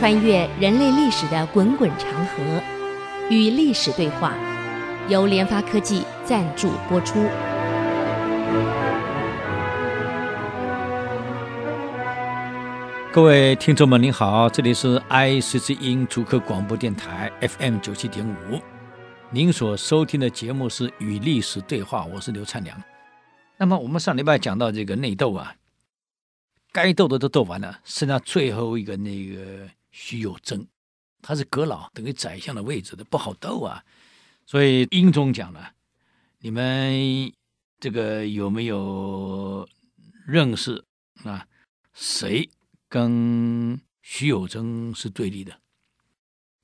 穿越人类历史的滚滚长河，与历史对话，由联发科技赞助播出。各位听众们，您好，这里是 IC 之音主客广播电台 FM 九七点五，您所收听的节目是《与历史对话》，我是刘灿良。那么我们上礼拜讲到这个内斗啊。该斗的都斗完了，剩下最后一个那个徐有贞，他是阁老，等于宰相的位置的，不好斗啊。所以英宗讲了，你们这个有没有认识啊？谁跟徐有贞是对立的？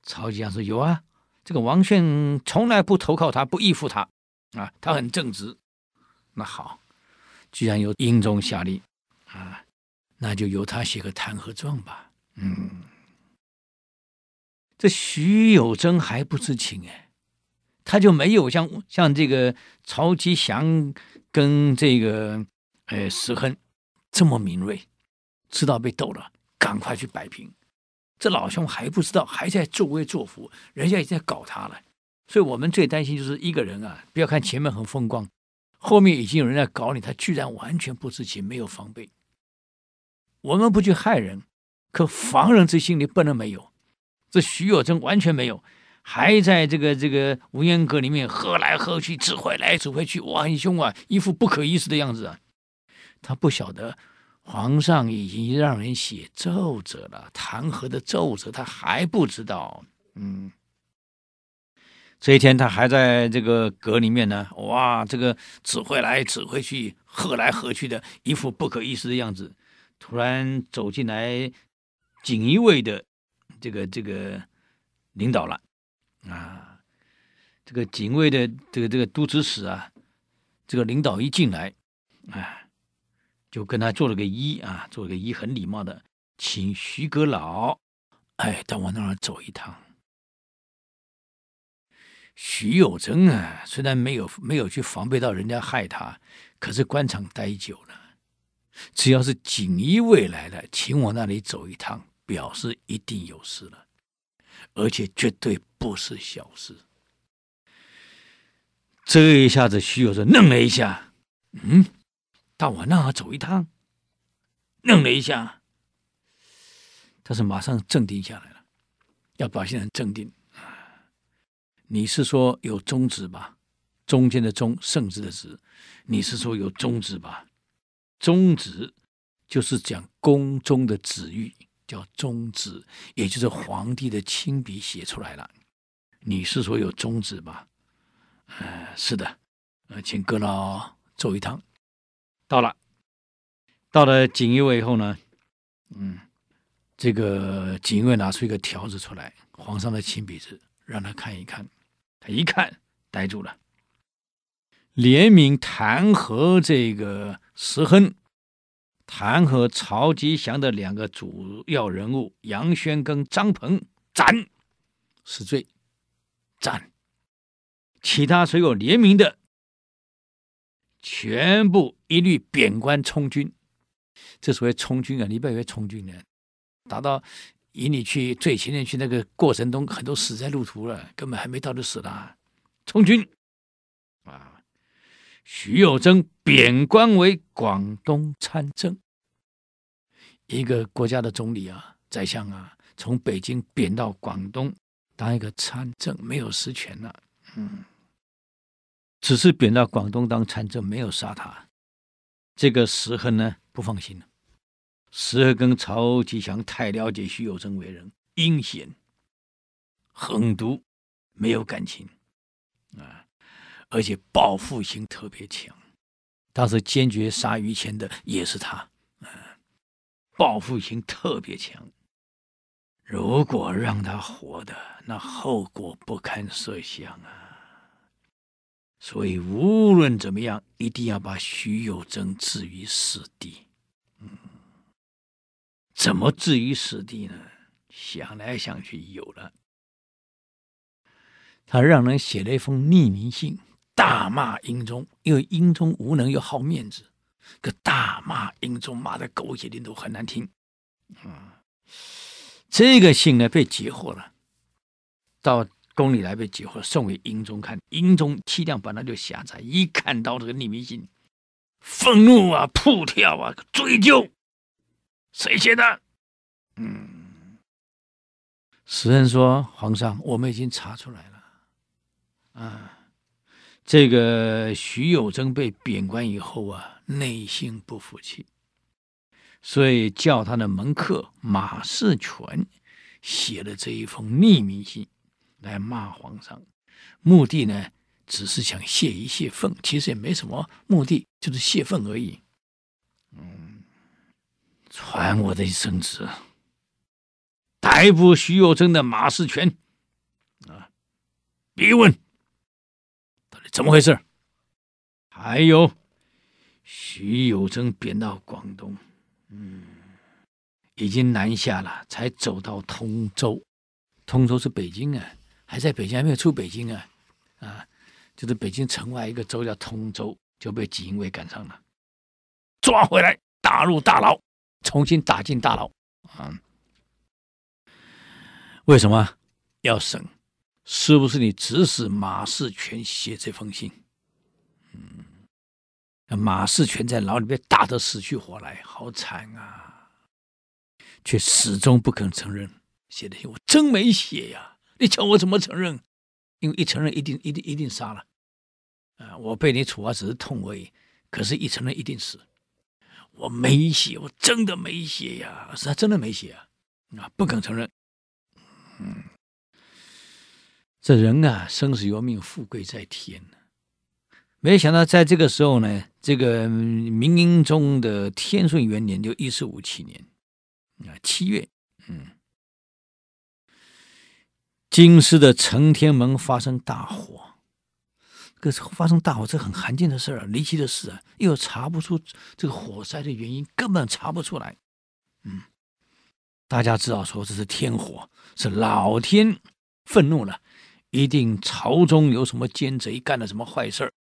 曹吉祥说有啊，这个王宪从来不投靠他，不依附他啊，他很正直。那好，既然由英宗下令啊。那就由他写个弹劾状吧。嗯，这徐有贞还不知情哎，他就没有像像这个曹吉祥跟这个呃石亨这么敏锐，知道被斗了，赶快去摆平。这老兄还不知道，还在作威作福，人家已经在搞他了。所以我们最担心就是一个人啊，不要看前面很风光，后面已经有人在搞你，他居然完全不知情，没有防备。我们不去害人，可防人之心你不能没有。这徐有贞完全没有，还在这个这个无烟阁里面喝来喝去，指挥来指挥去，哇，很凶啊，一副不可一世的样子啊。他不晓得皇上已经让人写奏折了，弹劾的奏折，他还不知道。嗯，这一天他还在这个阁里面呢，哇，这个指挥来指挥去，喝来喝去的，一副不可一世的样子。突然走进来锦衣卫的这个这个领导了啊，这个警卫的这个这个都指使啊，这个领导一进来，啊，就跟他做了个揖啊，做了个揖，很礼貌的，请徐阁老哎到我那儿走一趟。徐有贞啊，虽然没有没有去防备到人家害他，可是官场待久了。只要是锦衣卫来了，请我那里走一趟，表示一定有事了，而且绝对不是小事。这一下子，徐有贞愣了一下，嗯，到我那儿走一趟，愣了一下，但是马上镇定下来了，要表现很镇定。你是说有宗旨吧？中间的宗，圣旨的旨，你是说有宗旨吧？宗旨就是讲宫中的旨意，叫宗旨，也就是皇帝的亲笔写出来了。你是说有宗旨吧？呃，是的，呃，请阁老走一趟。到了，到了锦衣卫以后呢，嗯，这个锦衣卫拿出一个条子出来，皇上的亲笔字，让他看一看。他一看，呆住了。联名弹劾这个石亨，弹劾曹吉祥的两个主要人物杨宣跟张鹏，斩，死罪，斩。其他所有联名的，全部一律贬官充军。这所谓充军啊，你不要以为充军呢，打到引你去最前面去那个过程中，很多死在路途了，根本还没到就死了，充军。徐有贞贬官为广东参政，一个国家的总理啊，宰相啊，从北京贬到广东当一个参政，没有实权了。嗯，只是贬到广东当参政，没有杀他。这个石亨呢，不放心了。石亨跟曹吉祥太了解徐有贞为人，阴险、狠毒，没有感情。而且报复心特别强，当时坚决杀于谦的也是他，嗯，报复心特别强。如果让他活的，那后果不堪设想啊！所以无论怎么样，一定要把徐有贞置于死地。嗯，怎么置于死地呢？想来想去，有了，他让人写了一封匿名信。大骂英宗，因为英宗无能又好面子，可大骂英宗，骂的狗血淋头，很难听。嗯，这个信呢被截获了，到宫里来被截获，送给英宗看。英宗气量本来就狭窄，一看到这个匿名信，愤怒啊，扑跳啊，追究谁写的？嗯，时人说：“皇上，我们已经查出来了。啊，这个徐有贞被贬官以后啊，内心不服气。”所以叫他的门客马士全写了这一封匿名信来骂皇上，目的呢，只是想泄一泄愤，其实也没什么目的，就是泄愤而已。嗯，传我的圣旨，逮捕徐有贞的马士全啊，逼问怎么回事？还有徐有贞贬到广东。嗯，已经南下了，才走到通州。通州是北京啊，还在北京，还没有出北京啊。啊，就是北京城外一个州叫通州，就被锦衣卫赶上了，抓回来，打入大牢，重新打进大牢。啊，为什么要审？是不是你指使马世全写这封信？嗯。马世全在牢里面打得死去活来，好惨啊！却始终不肯承认写的信，我真没写呀！你叫我怎么承认？因为一承认，一定、一定、一定杀了。啊，我被你处罚只是痛而已，可是一承认，一定死。我没写，我真的没写呀！是他真的没写啊！啊，不肯承认。嗯，这人啊，生死由命，富贵在天呐。没想到在这个时候呢，这个明英宗的天顺元年，就一四五七年啊七月，嗯，京师的承天门发生大火，这个发生大火，这很罕见的事儿啊，离奇的事啊，又查不出这个火灾的原因，根本查不出来。嗯，大家知道说这是天火，是老天愤怒了，一定朝中有什么奸贼干了什么坏事儿。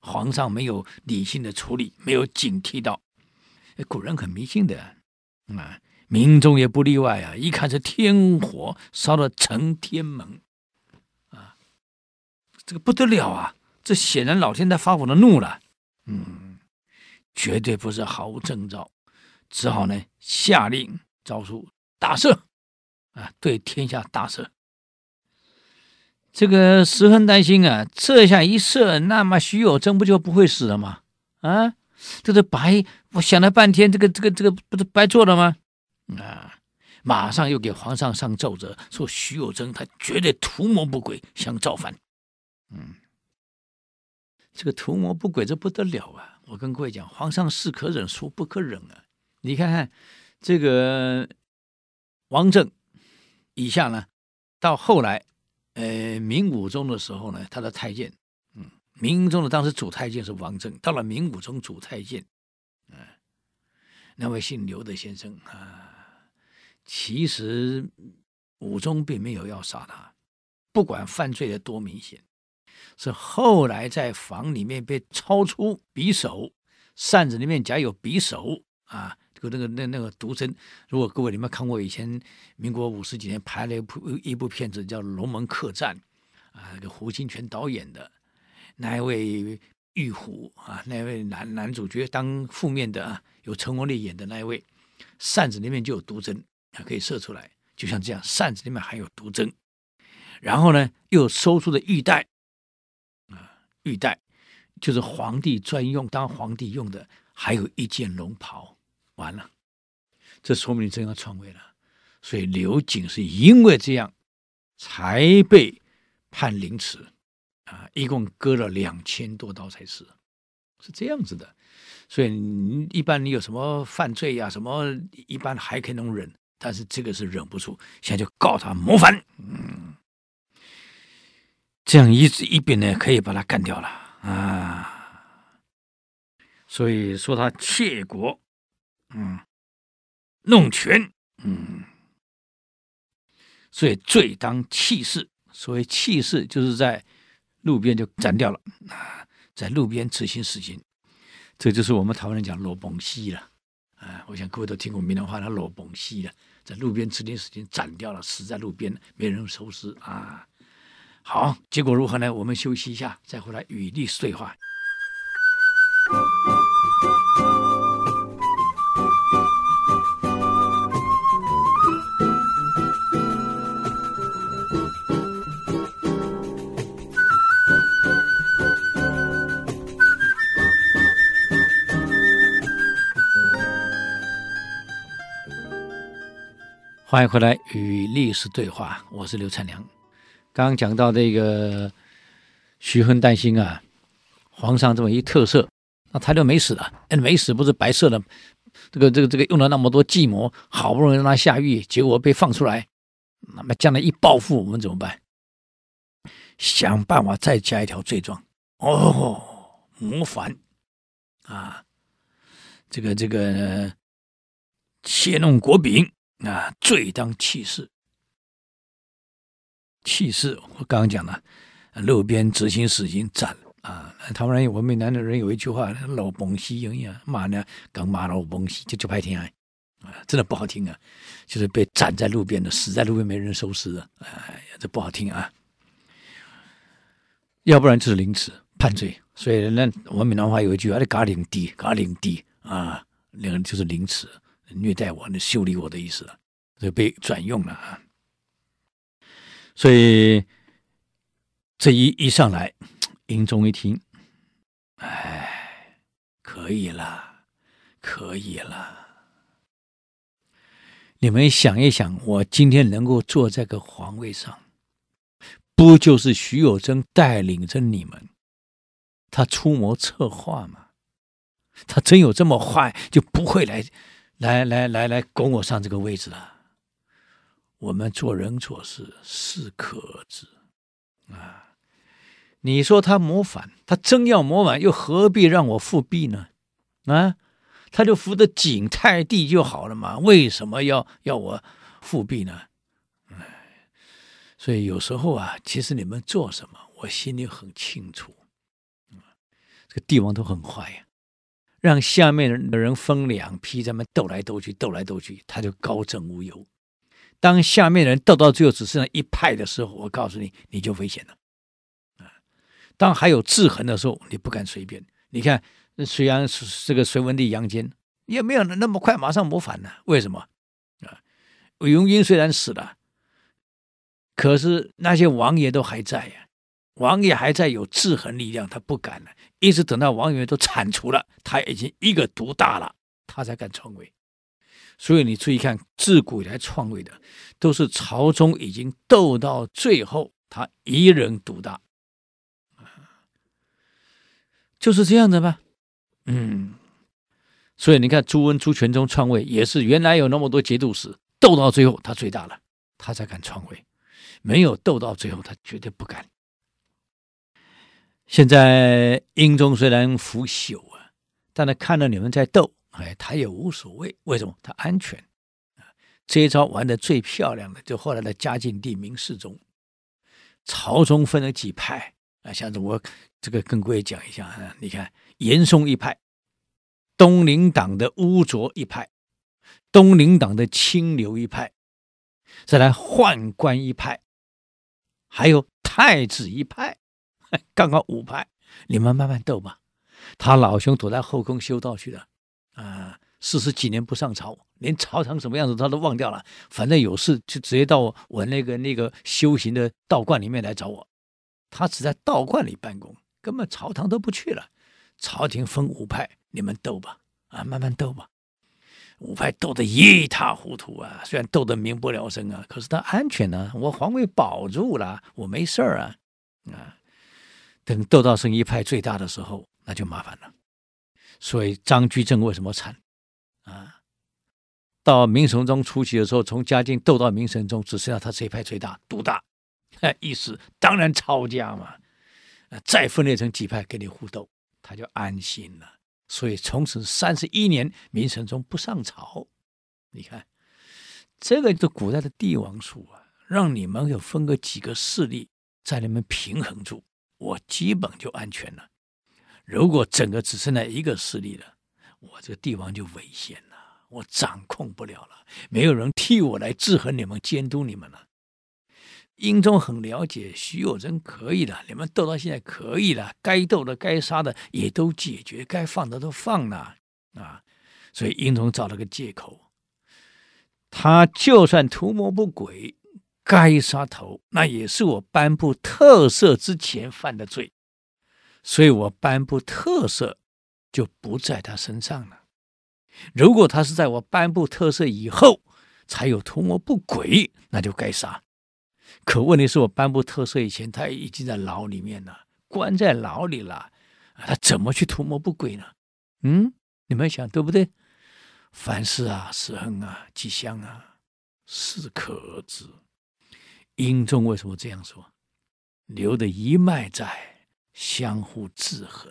皇上没有理性的处理，没有警惕到。古人很迷信的啊，明英宗也不例外啊。一看是天火烧了承天门啊，这个不得了啊！这显然老天在发我的怒了，嗯，绝对不是好征兆，只好呢下令诏书大赦啊，对天下大赦。这个十分担心啊，这下一射，那么徐有贞不就不会死了吗？啊，这是白，我想了半天，这个这个这个不是白做了吗？啊，马上又给皇上上奏折，说徐有贞他绝对图谋不轨，想造反。嗯，这个图谋不轨，这不得了啊！我跟各位讲，皇上是可忍，孰不可忍啊！你看看这个王政以下呢，到后来。呃，明武宗的时候呢，他的太监，嗯，明英宗的当时主太监是王政，到了明武宗主太监，嗯，那位姓刘的先生啊，其实武宗并没有要杀他，不管犯罪的多明显，是后来在房里面被抄出匕首，扇子里面夹有匕首啊。个那个那那个毒针，如果各位你们看过以前民国五十几年拍了一部一部片子叫《龙门客栈》，啊，那个胡金铨导演的那一位玉虎啊，那位男男主角当负面的啊，有陈国立演的那一位，扇子里面就有毒针，它可以射出来，就像这样，扇子里面含有毒针，然后呢又搜出的玉带，啊，玉带就是皇帝专用当皇帝用的，还有一件龙袍。完了，这说明你真要篡位了。所以刘瑾是因为这样才被判凌迟啊，一共割了两千多刀才是，是这样子的。所以你一般你有什么犯罪呀、什么一般还可以能忍，但是这个是忍不住，现在就告他谋反。嗯，这样一一边呢，可以把他干掉了啊。所以说他窃国。嗯，弄权，嗯，所以罪当弃市。所谓弃市，就是在路边就斩掉了啊，在路边执行死刑。这就是我们台湾人讲“裸崩西”了啊，我想各位都听过闽南话，他裸崩西了，在路边执行死刑斩掉了，死在路边，没人收尸啊。好，结果如何呢？我们休息一下，再回来与历史对话。欢迎回来与历史对话，我是刘灿良。刚刚讲到这个徐亨担心啊，皇上这么一特赦，那他就没死了。哎，没死不是白赦了？这个这个这个用了那么多计谋，好不容易让他下狱，结果被放出来，那么将来一报复，我们怎么办？想办法再加一条罪状。哦，谋反啊，这个这个窃弄国饼。啊，罪当弃市，弃市。我刚刚讲了，路边执行死刑斩啊。台湾人，我们闽南的人有一句话，老崩西一样骂呢，刚骂老崩西，就就拍天啊，真的不好听啊，就是被斩在路边的，死在路边没人收尸的，哎呀，这不好听啊。要不然就是凌迟判罪，所以那我们闽南话有一句话，你嘎领地，嘎领地啊，两个就是凌迟。虐待我，那修理我的意思了，就被转用了啊。所以这一一上来，英宗一听，哎，可以了，可以了。你们想一想，我今天能够坐在个皇位上，不就是徐有贞带领着你们，他出谋策划吗？他真有这么坏，就不会来。来来来来，拱我上这个位置了。我们做人做事适可而止啊！你说他谋反，他真要谋反，又何必让我复辟呢？啊，他就扶着景泰帝就好了嘛，为什么要要我复辟呢？哎，所以有时候啊，其实你们做什么，我心里很清楚。这个帝王都很坏呀。让下面的人分两批，咱们斗来斗去，斗来斗去，他就高枕无忧。当下面的人斗到最后只剩下一派的时候，我告诉你，你就危险了。啊，当还有制衡的时候，你不敢随便。你看，隋炀这个隋文帝杨坚也没有那么快马上谋反呢。为什么？啊，韦荣英虽然死了，可是那些王爷都还在呀。王爷还在有制衡力量，他不敢了。一直等到王爷都铲除了，他已经一个独大了，他才敢篡位。所以你注意看，自古以来篡位的都是朝中已经斗到最后，他一人独大，就是这样的吧？嗯。所以你看，朱温、朱全忠篡位也是原来有那么多节度使，斗到最后他最大了，他才敢篡位。没有斗到最后，他绝对不敢。现在英宗虽然腐朽啊，但他看到你们在斗，哎，他也无所谓。为什么？他安全啊！这一招玩的最漂亮的，就后来的嘉靖帝明世宗。朝中分了几派啊，像我这个跟各位讲一下啊，你看严嵩一派，东林党的污浊一派，东林党的清流一派，再来宦官一派，还有太子一派。刚刚五派，你们慢慢斗吧。他老兄躲在后宫修道去了，啊，四十几年不上朝，连朝堂什么样子他都忘掉了。反正有事就直接到我那个那个修行的道观里面来找我。他只在道观里办公，根本朝堂都不去了。朝廷分五派，你们斗吧，啊，慢慢斗吧。五派斗得一塌糊涂啊，虽然斗得民不聊生啊，可是他安全呢，我皇位保住了，我没事儿啊，啊。等斗到剩一派最大的时候，那就麻烦了。所以张居正为什么惨啊？到明神宗初期的时候，从嘉靖斗到明神宗，只剩下他这一派最大独大，意思当然抄家嘛。再分裂成几派跟你互斗，他就安心了。所以从此三十一年，明神宗不上朝。你看，这个就是古代的帝王术啊，让你们有分个几个势力，在里面平衡住。我基本就安全了。如果整个只剩下一个势力了，我这个帝王就危险了。我掌控不了了，没有人替我来制衡你们、监督你们了。英宗很了解徐有贞可以的，你们斗到现在可以了，该斗的、该杀的也都解决，该放的都放了啊。所以英宗找了个借口，他就算图谋不轨，该杀头，那也是我颁布特赦之前犯的罪，所以我颁布特赦就不在他身上了。如果他是在我颁布特赦以后才有图谋不轨，那就该杀。可问题是我颁布特赦以前，他已经在牢里面了，关在牢里了，他怎么去图谋不轨呢？嗯，你们想对不对？凡事啊，时亨啊，吉祥啊，适可而止。英宗为什么这样说？留的一脉在，相互制衡。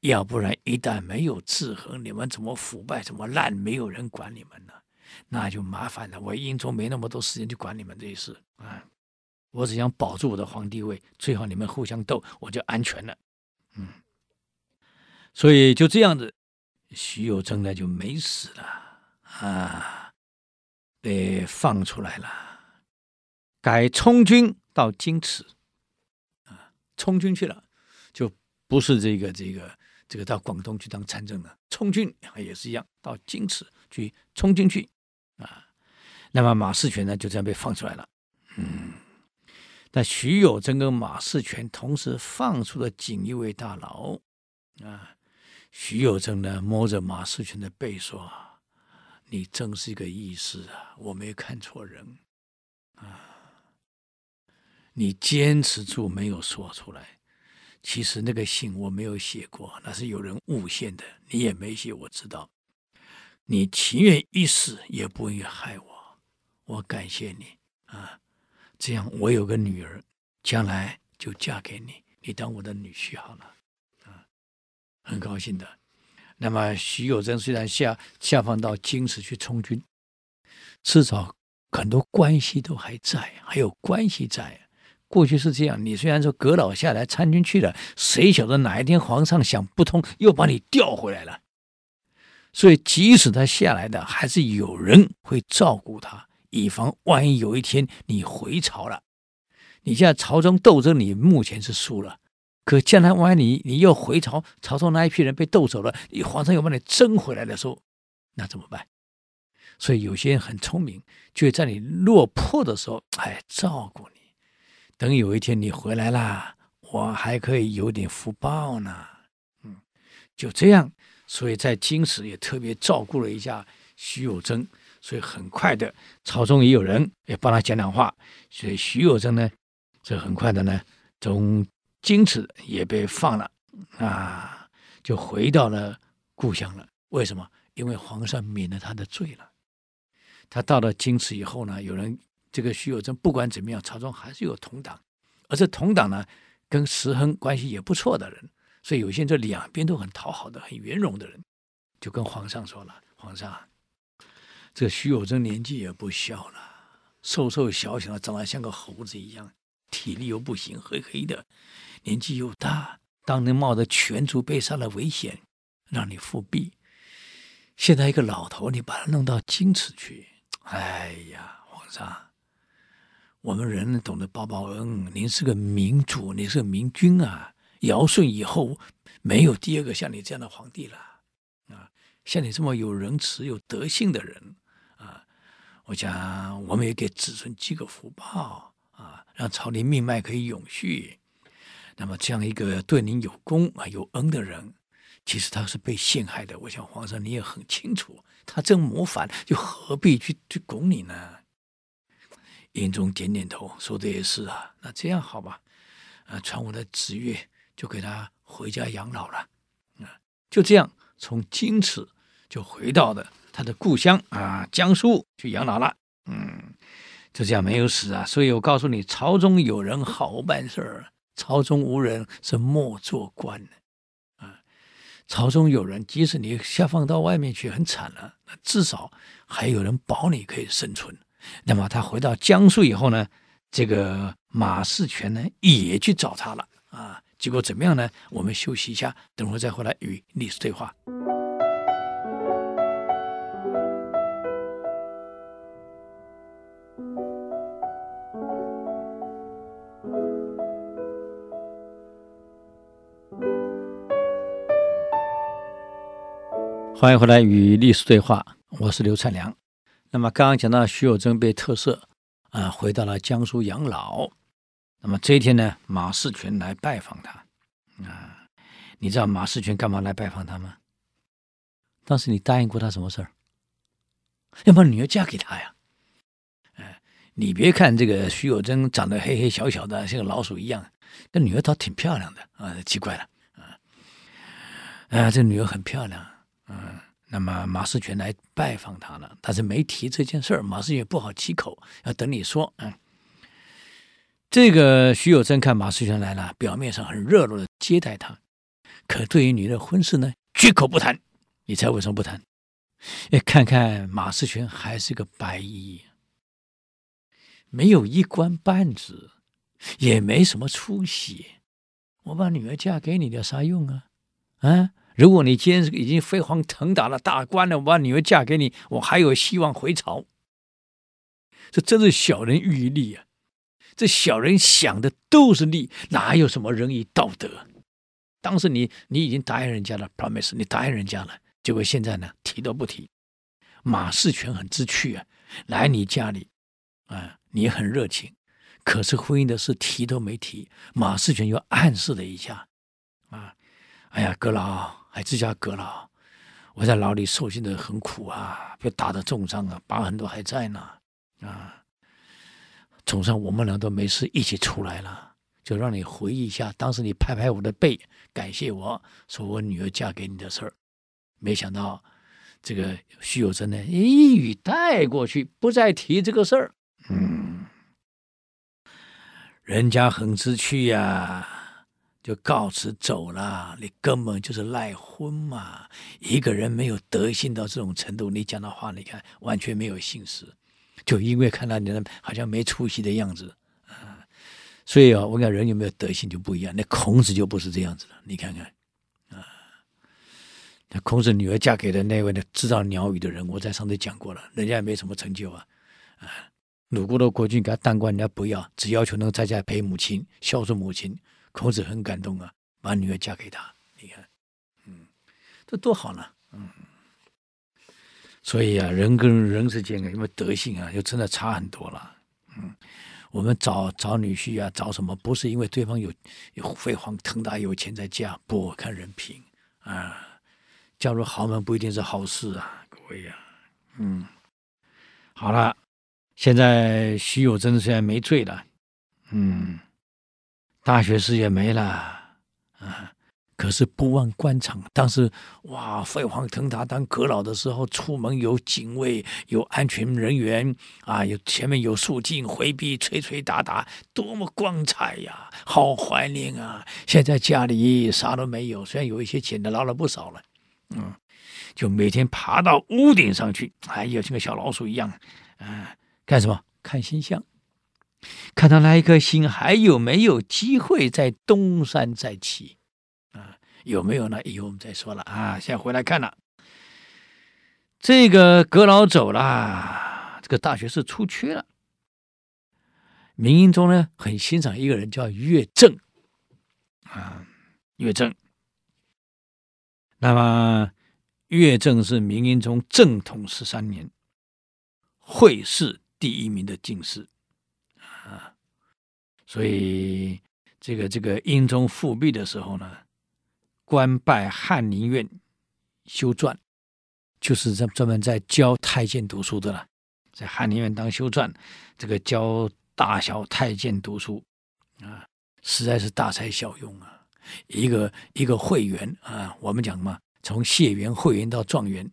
要不然，一旦没有制衡，你们怎么腐败，怎么烂，没有人管你们呢？那就麻烦了。我英宗没那么多时间去管你们这些事啊！我只想保住我的皇帝位，最好你们互相斗，我就安全了。嗯，所以就这样子，徐有贞呢就没死了啊，被放出来了，改充军到京池啊，充军去了，就不是这个这个。这个到广东去当参政了充军也是一样，到京池去充军去啊。那么马士权呢，就这样被放出来了。嗯，但徐有贞跟马士权同时放出了锦衣卫大牢啊。徐有贞呢，摸着马士权的背说：“你真是一个义士啊，我没看错人，你坚持住，没有说出来。”其实那个信我没有写过，那是有人诬陷的。你也没写，我知道。你情愿一死，也不愿意害我。我感谢你啊！这样我有个女儿，将来就嫁给你，你当我的女婿好了啊！很高兴的。那么徐有贞虽然下下放到京师去充军，至少很多关系都还在，还有关系在。过去是这样，你虽然说阁老下来参军去了，谁晓得哪一天皇上想不通，又把你调回来了。所以即使他下来的，还是有人会照顾他，以防万一有一天你回朝了，你现在朝中斗争，你目前是输了，可将来万一你你又回朝，朝中那一批人被斗走了，你皇上又把你争回来的时候，那怎么办？所以有些人很聪明，就在你落魄的时候，哎，照顾你。等有一天你回来啦，我还可以有点福报呢。嗯，就这样，所以在京师也特别照顾了一下徐有贞，所以很快的，朝中也有人也帮他讲讲话，所以徐有贞呢，这很快的呢，从京师也被放了啊，就回到了故乡了。为什么？因为皇上免了他的罪了。他到了京师以后呢，有人。这个徐有贞不管怎么样，朝中还是有同党，而这同党呢，跟石亨关系也不错的人，所以有些人这两边都很讨好的、很圆融的人，就跟皇上说了：“皇上，这徐有贞年纪也不小了，瘦瘦小小的，长得像个猴子一样，体力又不行，黑黑的，年纪又大，当年冒着全族被杀的危险让你复辟，现在一个老头，你把他弄到京池去，哎呀，皇上。”我们人懂得报报恩，您是个明主，你是个明君啊！尧舜以后没有第二个像你这样的皇帝了啊！像你这么有仁慈、有德性的人啊，我想我们也给子孙积个福报啊，让朝廷命脉可以永续。那么这样一个对您有功啊、有恩的人，其实他是被陷害的。我想皇上你也很清楚，他正谋反，又何必去去拱你呢？英宗点点头，说的也是啊。那这样好吧，啊，传我的旨意，就给他回家养老了。啊，就这样，从京池就回到了他的故乡啊，江苏去养老了。嗯，就这样没有死啊。所以我告诉你，朝中有人好办事儿，朝中无人是莫做官。啊，朝中有人，即使你下放到外面去很惨了，那至少还有人保你可以生存。那么他回到江苏以后呢，这个马世全呢，也去找他了啊，结果怎么样呢？我们休息一下，等会再回来与历史对话。欢迎回来与历史对话，我是刘灿良。那么刚刚讲到徐有贞被特赦啊，回到了江苏养老。那么这一天呢，马世全来拜访他啊。你知道马世全干嘛来拜访他吗？当时你答应过他什么事儿？要把女儿嫁给他呀。哎，你别看这个徐有贞长得黑黑小小的，像个老鼠一样，那女儿倒挺漂亮的啊，奇怪了啊。啊，这女儿很漂亮。嗯，那么马世全来拜访他了，但是没提这件事儿。马世全不好启口，要等你说。嗯，这个徐有贞看马世全来了，表面上很热络的接待他，可对于女人婚事呢，绝口不谈。你猜为什么不谈？哎，看看马世全还是个白衣，没有一官半职，也没什么出息。我把女儿嫁给你有啥用啊？啊？如果你今天已经飞黄腾达了大官了，我把女儿嫁给你，我还有希望回朝。这真是小人欲利啊！这小人想的都是利，哪有什么仁义道德？当时你你已经答应人家了，promise，你答应人家了，结果现在呢，提都不提。马世全很知趣啊，来你家里，啊，你很热情，可是婚姻的事提都没提。马世全又暗示了一下，啊，哎呀，阁老。还自家阁老，我在牢里受尽的很苦啊，被打的重伤啊，疤痕都还在呢。啊，总算我们俩都没事，一起出来了，就让你回忆一下当时你拍拍我的背，感谢我说我女儿嫁给你的事儿。没想到这个徐有贞呢，一语带过去，不再提这个事儿。嗯，人家很知趣呀、就告辞走了，你根本就是赖婚嘛！一个人没有德行到这种程度，你讲的话，你看完全没有信实，就因为看到你那好像没出息的样子啊！所以啊，我讲人有没有德行就不一样。那孔子就不是这样子了，你看看啊，那孔子女儿嫁给的那位呢知道鸟语的人，我在上次讲过了，人家也没什么成就啊啊！鲁国的国君给他当官，人家不要，只要求能在家陪母亲，孝顺母亲。孔子很感动啊，把女儿嫁给他。你看，嗯，这多好呢，嗯。所以啊，人跟人之间啊，因为德性啊，就真的差很多了。嗯，我们找找女婿啊，找什么？不是因为对方有有飞黄腾达、有钱再嫁，不看人品啊。嫁入豪门不一定是好事啊，各位呀、啊。嗯，好了，现在徐有贞虽然没罪了，嗯。大学士也没了啊，可是不忘官场。当时哇，飞黄腾达，当阁老的时候，出门有警卫，有安全人员啊，有前面有肃静回避，吹吹打打，多么光彩呀！好怀念啊！现在家里啥都没有，虽然有一些钱的，捞了不少了，嗯，就每天爬到屋顶上去，哎呀，像个小老鼠一样，啊，干什么？看星象。看他那一颗星还有没有机会再东山再起啊？有没有呢？以后我们再说了啊。现在回来看了，这个阁老走了，这个大学士出缺了。明英宗呢，很欣赏一个人叫岳正啊，岳正。那么岳正是明英宗正统十三年会试第一名的进士。所以这个这个英宗复辟的时候呢，官拜翰林院修撰，就是专专门在教太监读书的了，在翰林院当修撰，这个教大小太监读书啊，实在是大材小用啊。一个一个会员啊，我们讲嘛，从解元、会员到状元，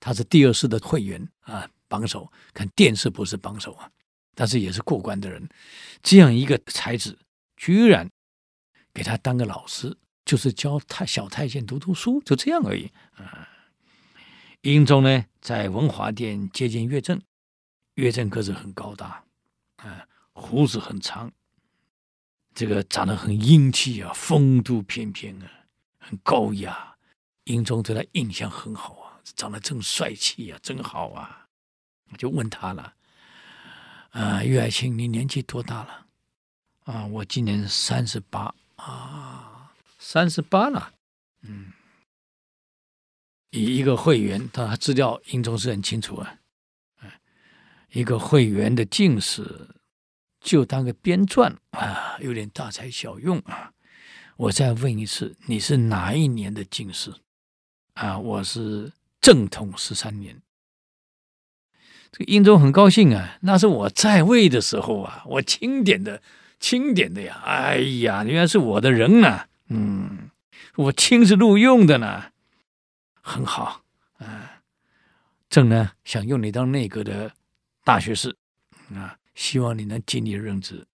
他是第二世的会员啊，榜首，看殿试不是榜首啊。但是也是过关的人，这样一个才子，居然给他当个老师，就是教太小太监读读书，就这样而已。啊，英宗呢，在文华殿接见乐正，乐正个子很高大，啊，胡子很长，这个长得很英气啊，风度翩翩啊，很高雅。英宗对他印象很好啊，长得真帅气啊，真好啊，我就问他了。啊，乐爱卿，你年纪多大了？啊，我今年三十八啊，三十八了。嗯，以一个会员，他资料英宗是很清楚啊，一个会员的进士就当个编撰啊，有点大材小用啊。我再问一次，你是哪一年的进士？啊，我是正统十三年。这个英宗很高兴啊，那是我在位的时候啊，我钦点的，钦点的呀。哎呀，原来是我的人呢，嗯，我亲自录用的呢，很好啊。朕呢想用你当内阁的大学士啊，希望你能尽力任职。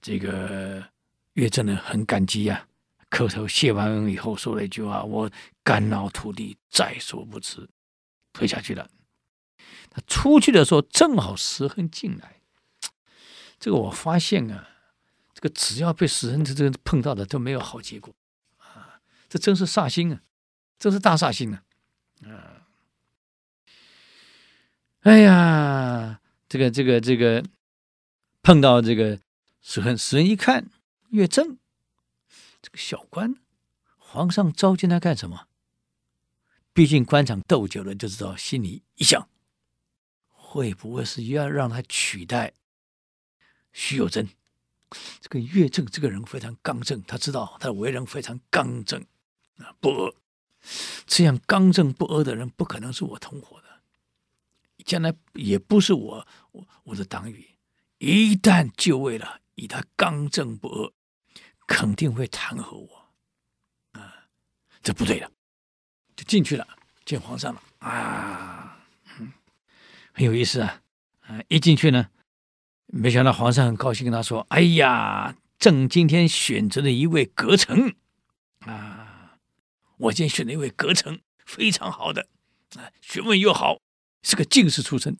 这个岳正呢很感激呀、啊，磕头谢完恩以后说了一句话：“我肝脑涂地，在所不辞。”退下去了。他出去的时候正好石亨进来，这个我发现啊，这个只要被石亨这这碰到的都没有好结果啊，这真是煞星啊，真是大煞星啊！啊，哎呀，这个这个这个碰到这个石亨，石亨一看岳正这个小官，皇上召见他干什么？毕竟官场斗久了，就知道心里一想。会不会是要让他取代徐有贞？这个岳正这个人非常刚正，他知道他的为人非常刚正啊，不阿。这样刚正不阿的人不可能是我同伙的，将来也不是我我我的党羽。一旦就位了，以他刚正不阿，肯定会弹劾我啊！这不对了，就进去了，见皇上了啊！很有意思啊，啊，一进去呢，没想到皇上很高兴，跟他说：“哎呀，朕今天选择了一位阁臣啊，我今天选了一位阁臣，非常好的啊，学问又好，是个进士出身。”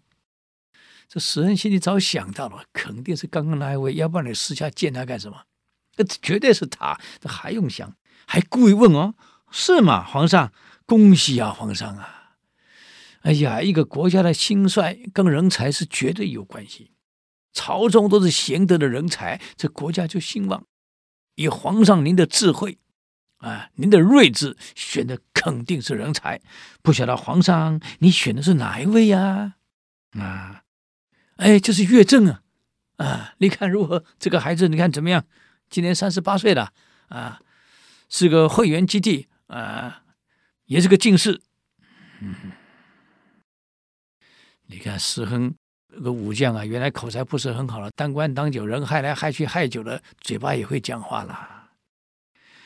这石亨心里早想到了，肯定是刚刚那一位，要不然你私下见他干什么？这绝对是他，这还用想？还故意问哦，是吗？皇上，恭喜啊，皇上啊！哎呀，一个国家的兴衰跟人才是绝对有关系。朝中都是贤德的人才，这国家就兴旺。以皇上您的智慧啊，您的睿智，选的肯定是人才。不晓得皇上你选的是哪一位呀？啊，哎，这是岳正啊，啊，你看如何？这个孩子你看怎么样？今年三十八岁了啊，是个会员基地啊，也是个进士。嗯。你看石亨这个武将啊，原来口才不是很好了，当官当久，人害来害去害久了，嘴巴也会讲话了。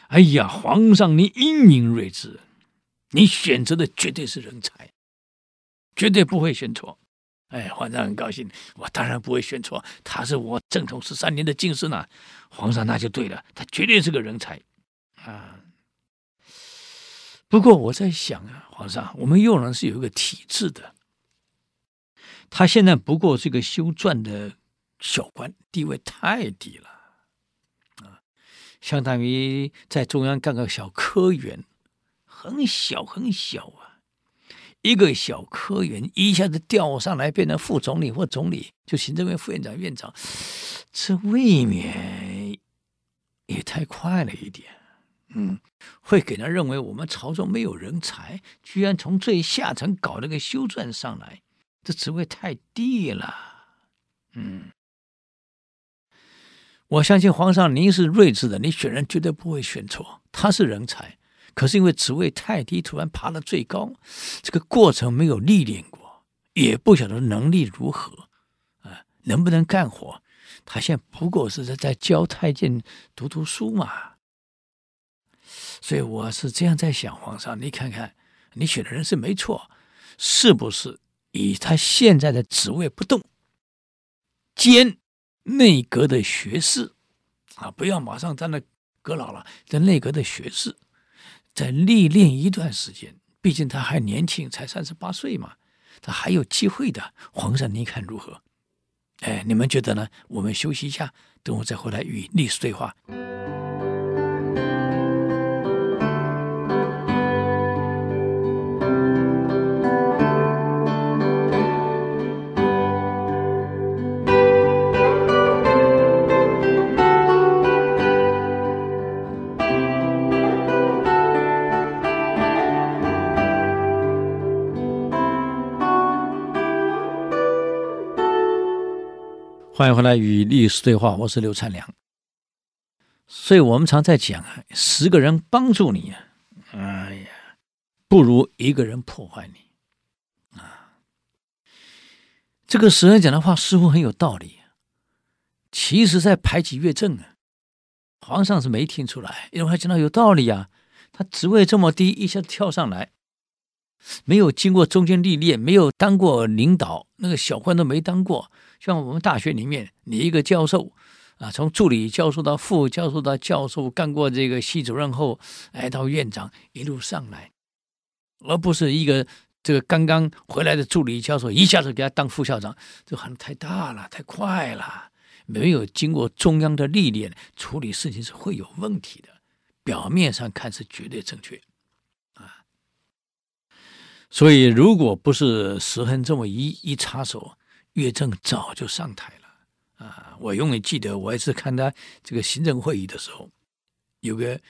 哎呀，皇上你英明睿智，你选择的绝对是人才，绝对不会选错。哎，皇上很高兴，我当然不会选错，他是我正统十三年的进士呢。皇上那就对了，他绝对是个人才啊。不过我在想啊，皇上，我们用人是有一个体制的。他现在不过是个修撰的小官，地位太低了，啊，相当于在中央干个小科员，很小很小啊。一个小科员一下子调上来变成副总理或总理，就行政院副院长、院长，这未免也太快了一点。嗯，会给人认为我们朝中没有人才，居然从最下层搞了个修撰上来。这职位太低了，嗯，我相信皇上您是睿智的，你选人绝对不会选错。他是人才，可是因为职位太低，突然爬到最高，这个过程没有历练过，也不晓得能力如何，啊，能不能干活？他现在不过是在在教太监读读书嘛。所以我是这样在想，皇上，你看看，你选的人是没错，是不是？以他现在的职位不动，兼内阁的学士啊，不要马上在那阁老了，在内阁的学士，再历练一段时间。毕竟他还年轻，才三十八岁嘛，他还有机会的。皇上，您看如何？哎，你们觉得呢？我们休息一下，等我再回来与历史对话。欢迎回来与历史对话，我是刘灿良。所以我们常在讲啊，十个人帮助你，哎呀，不如一个人破坏你啊。这个时人讲的话似乎很有道理，其实在排挤岳正啊。皇上是没听出来，因为他讲到有道理啊，他职位这么低，一下子跳上来，没有经过中间历练，没有当过领导，那个小官都没当过。像我们大学里面，你一个教授啊，从助理教授到副教授到教授，干过这个系主任后，来到院长，一路上来，而不是一个这个刚刚回来的助理教授一下子给他当副校长，这喊太大了，太快了，没有经过中央的历练，处理事情是会有问题的。表面上看是绝对正确啊，所以如果不是石恒这么一一插手。岳正早就上台了啊！我永远记得，我也是看他这个行政会议的时候，有个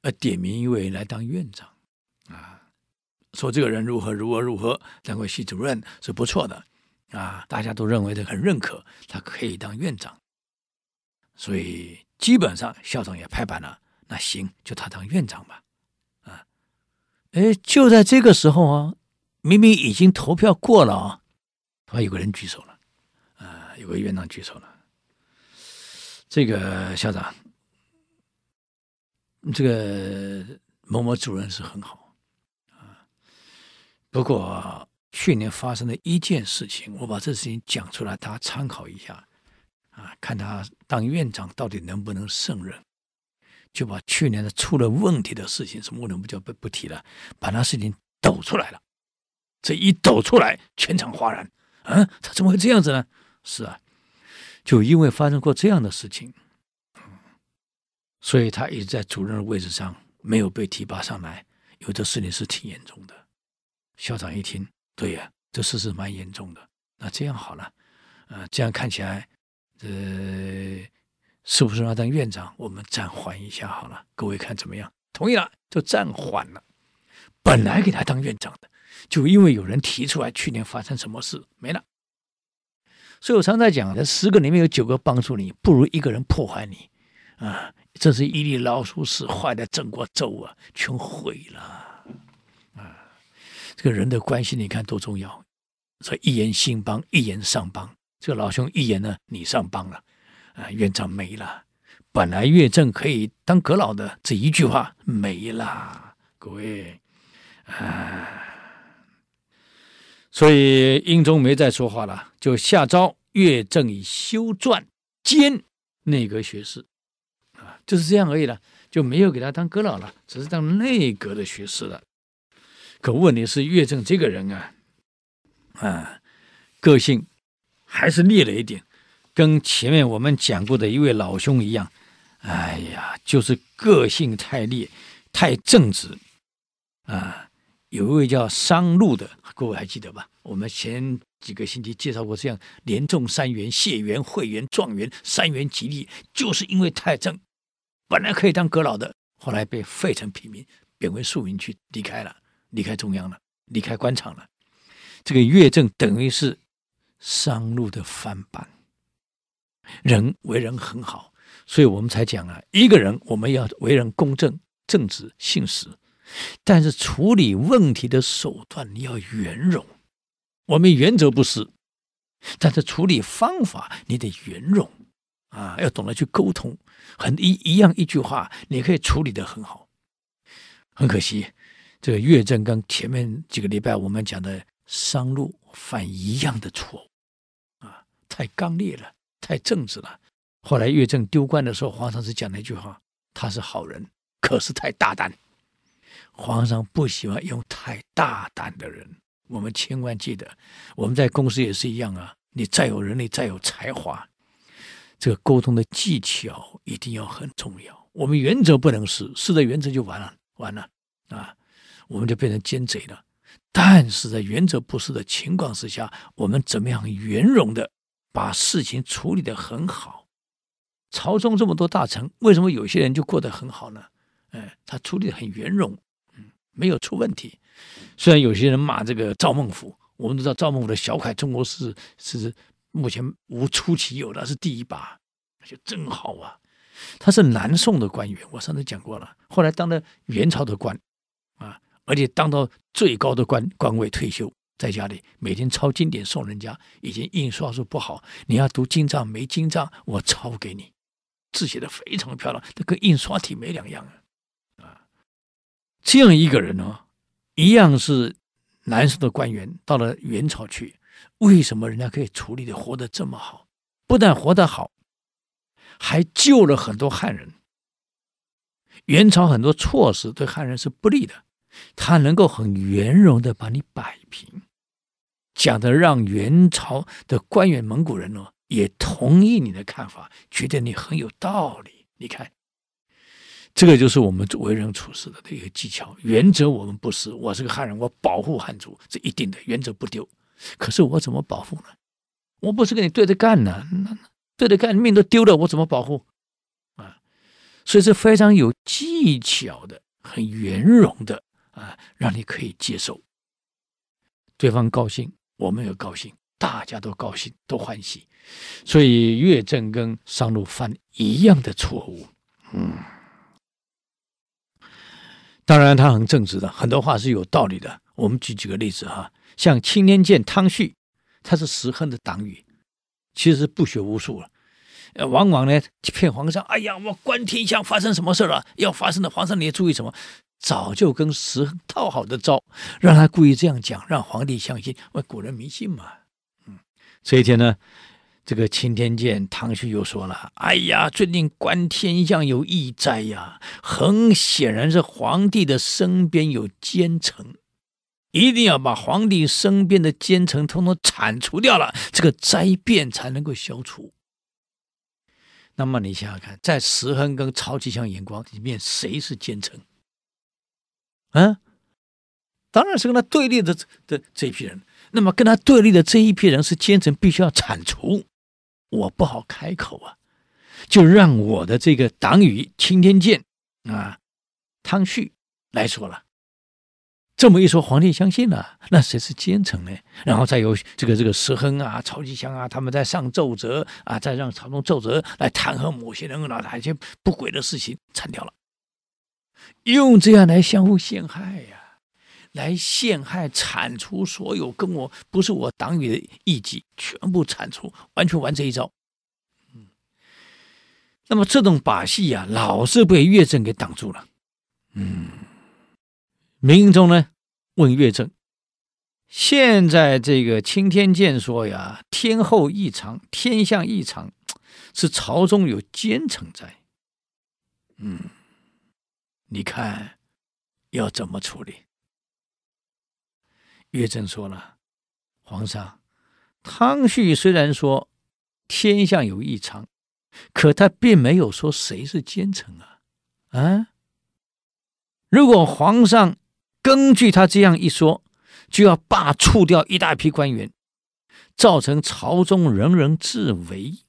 呃点名一位来当院长啊，说这个人如何如何如何，当过系主任是不错的啊，大家都认为他很认可，他可以当院长，所以基本上校长也拍板了，那行就他当院长吧啊！哎，就在这个时候啊，明明已经投票过了啊。啊，有个人举手了，啊、有个院长举手了。这个校长，这个某某主任是很好，啊，不过去年发生的一件事情，我把这事情讲出来，大家参考一下，啊，看他当院长到底能不能胜任，就把去年的出了问题的事情，什么问题不叫不不提了，把那事情抖出来了，这一抖出来，全场哗然。啊，他怎么会这样子呢？是啊，就因为发生过这样的事情，所以他一直在主任的位置上没有被提拔上来。有的事情是挺严重的。校长一听，对呀，这事是蛮严重的。那这样好了，呃，这样看起来，呃，是不是要当院长？我们暂缓一下好了。各位看怎么样？同意了，就暂缓了。本来给他当院长的。就因为有人提出来，去年发生什么事没了，所以我常在讲，这十个里面有九个帮助你，不如一个人破坏你，啊，这是一粒老鼠屎坏的整锅粥啊，全毁了，啊，这个人的关系你看多重要，所以一言兴邦，一言丧邦，这个老兄一言呢，你上邦了，啊，院长没了，本来岳正可以当阁老的，这一句话没了，各位，啊。所以英宗没再说话了，就下诏岳正以修撰兼内阁学士，啊，就是这样而已了，就没有给他当阁老了，只是当内阁的学士了。可问题是岳正这个人啊，啊，个性还是烈了一点，跟前面我们讲过的一位老兄一样，哎呀，就是个性太烈，太正直，啊。有一位叫商禄的，各位还记得吧？我们前几个星期介绍过，这样连中三元、解元、会元、状元三元及第，就是因为太正，本来可以当阁老的，后来被废成平民，贬为庶民去离开了，离开中央了，离开官场了。这个岳正等于是商禄的翻版，人为人很好，所以我们才讲啊，一个人我们要为人公正、正直、信实。但是处理问题的手段你要圆融，我们原则不是，但是处理方法你得圆融啊，要懂得去沟通。很一一样一句话，你可以处理得很好。很可惜，这个岳正跟前面几个礼拜我们讲的商禄犯一样的错误啊，太刚烈了，太正直了。后来岳正丢官的时候，皇上是讲了一句话：他是好人，可是太大胆。皇上不喜欢用太大胆的人，我们千万记得，我们在公司也是一样啊。你再有能力，再有才华，这个沟通的技巧一定要很重要。我们原则不能失，失了原则就完了，完了啊，我们就变成奸贼了。但是在原则不失的情况之下，我们怎么样圆融的把事情处理得很好？朝中这么多大臣，为什么有些人就过得很好呢？哎，他处理的很圆融。没有出问题，虽然有些人骂这个赵孟頫，我们都知道赵孟頫的小楷中国史是目前无出其有的，是第一把，那就真好啊。他是南宋的官员，我上次讲过了，后来当了元朝的官啊，而且当到最高的官官位退休，在家里每天抄经典送人家。以前印刷术不好，你要读经藏没经藏，我抄给你，字写的非常漂亮，这跟印刷体没两样。啊，这样一个人呢，一样是南宋的官员，到了元朝去，为什么人家可以处理的活得这么好？不但活得好。还救了很多汉人。元朝很多措施对汉人是不利的，他能够很圆融的把你摆平，讲的让元朝的官员蒙古人呢也同意你的看法，觉得你很有道理。你看，这个就是我们为人处事的一个技巧。原则我们不失，我是个汉人，我保护汉族是一定的，原则不丢。可是我怎么保护呢？我不是跟你对着干呢。那对着干，命都丢了，我怎么保护？啊，所以是非常有技巧的，很圆融的啊，让你可以接受。对方高兴，我们也高兴，大家都高兴，都欢喜。所以岳正跟商禄犯一样的错误。嗯，当然他很正直的，很多话是有道理的。我们举几个例子哈，像钦天监汤旭，他是石亨的党羽。其实不学无术了，往往呢骗皇上。哎呀，我观天象发生什么事了？要发生的，皇上你也注意什么？早就跟石亨套好的招，让他故意这样讲，让皇帝相信。我古人迷信嘛，嗯。这一天呢，这个钦天监唐旭又说了：“哎呀，最近观天象有异灾呀，很显然是皇帝的身边有奸臣。”一定要把皇帝身边的奸臣统统铲除掉了，这个灾变才能够消除。那么你想想看，在石亨跟曹吉祥眼光里面，谁是奸臣？啊，当然是跟他对立的的这一批人。那么跟他对立的这一批人是奸臣，必须要铲除。我不好开口啊，就让我的这个党羽钦天监啊汤旭来说了。这么一说，皇帝相信了，那谁是奸臣呢？然后再由这个这个石亨啊、曹吉祥啊，他们在上奏折啊，再让朝中奏折来弹劾某些人，然后把一些不轨的事情铲掉了，用这样来相互陷害呀、来陷害、铲除所有跟我不是我党羽的异己，全部铲除，完全玩这一招。嗯，那么这种把戏呀、老是被岳正给挡住了。嗯，明英宗呢？问岳正：“现在这个钦天监说呀，天后异常，天象异常，是朝中有奸臣在。嗯，你看要怎么处理？”岳正说了：“皇上，汤旭虽然说天象有异常，可他并没有说谁是奸臣啊。啊，如果皇上……”根据他这样一说，就要罢黜掉一大批官员，造成朝中人人自危，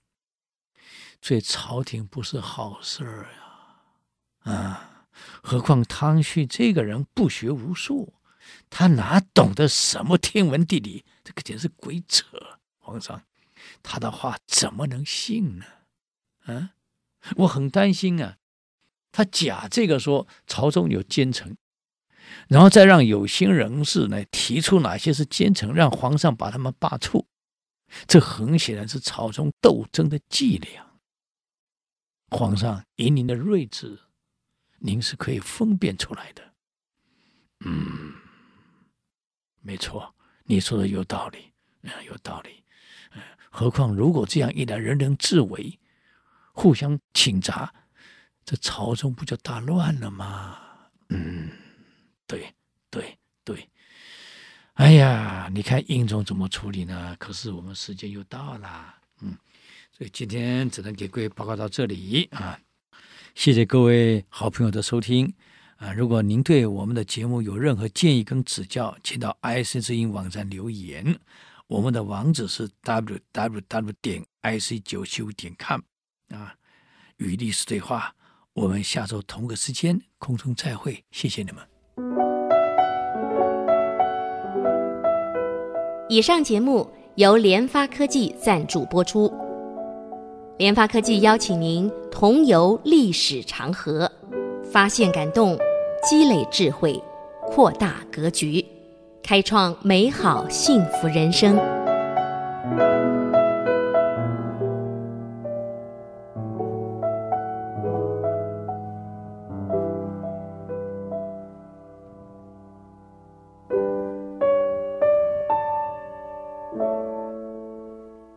所以朝廷不是好事呀！啊，何况汤旭这个人不学无术，他哪懂得什么天文地理？这个简直是鬼扯！皇上，他的话怎么能信呢？啊，我很担心啊，他假这个说朝中有奸臣。然后再让有心人士呢提出哪些是奸臣，让皇上把他们罢黜，这很显然是朝中斗争的伎俩。皇上以您的睿智，您是可以分辨出来的。嗯，没错，你说的有道理，嗯，有道理。何况如果这样一来，人人自危，互相倾轧，这朝中不就大乱了吗？嗯。对对对，哎呀，你看英宗怎么处理呢？可是我们时间又到了，嗯，所以今天只能给各位报告到这里啊。谢谢各位好朋友的收听啊！如果您对我们的节目有任何建议跟指教，请到 IC 之音网站留言。我们的网址是 www 点 ic 九七五点 com 啊。与历史对话，我们下周同个时间空中再会，谢谢你们。以上节目由联发科技赞助播出。联发科技邀请您同游历史长河，发现感动，积累智慧，扩大格局，开创美好幸福人生。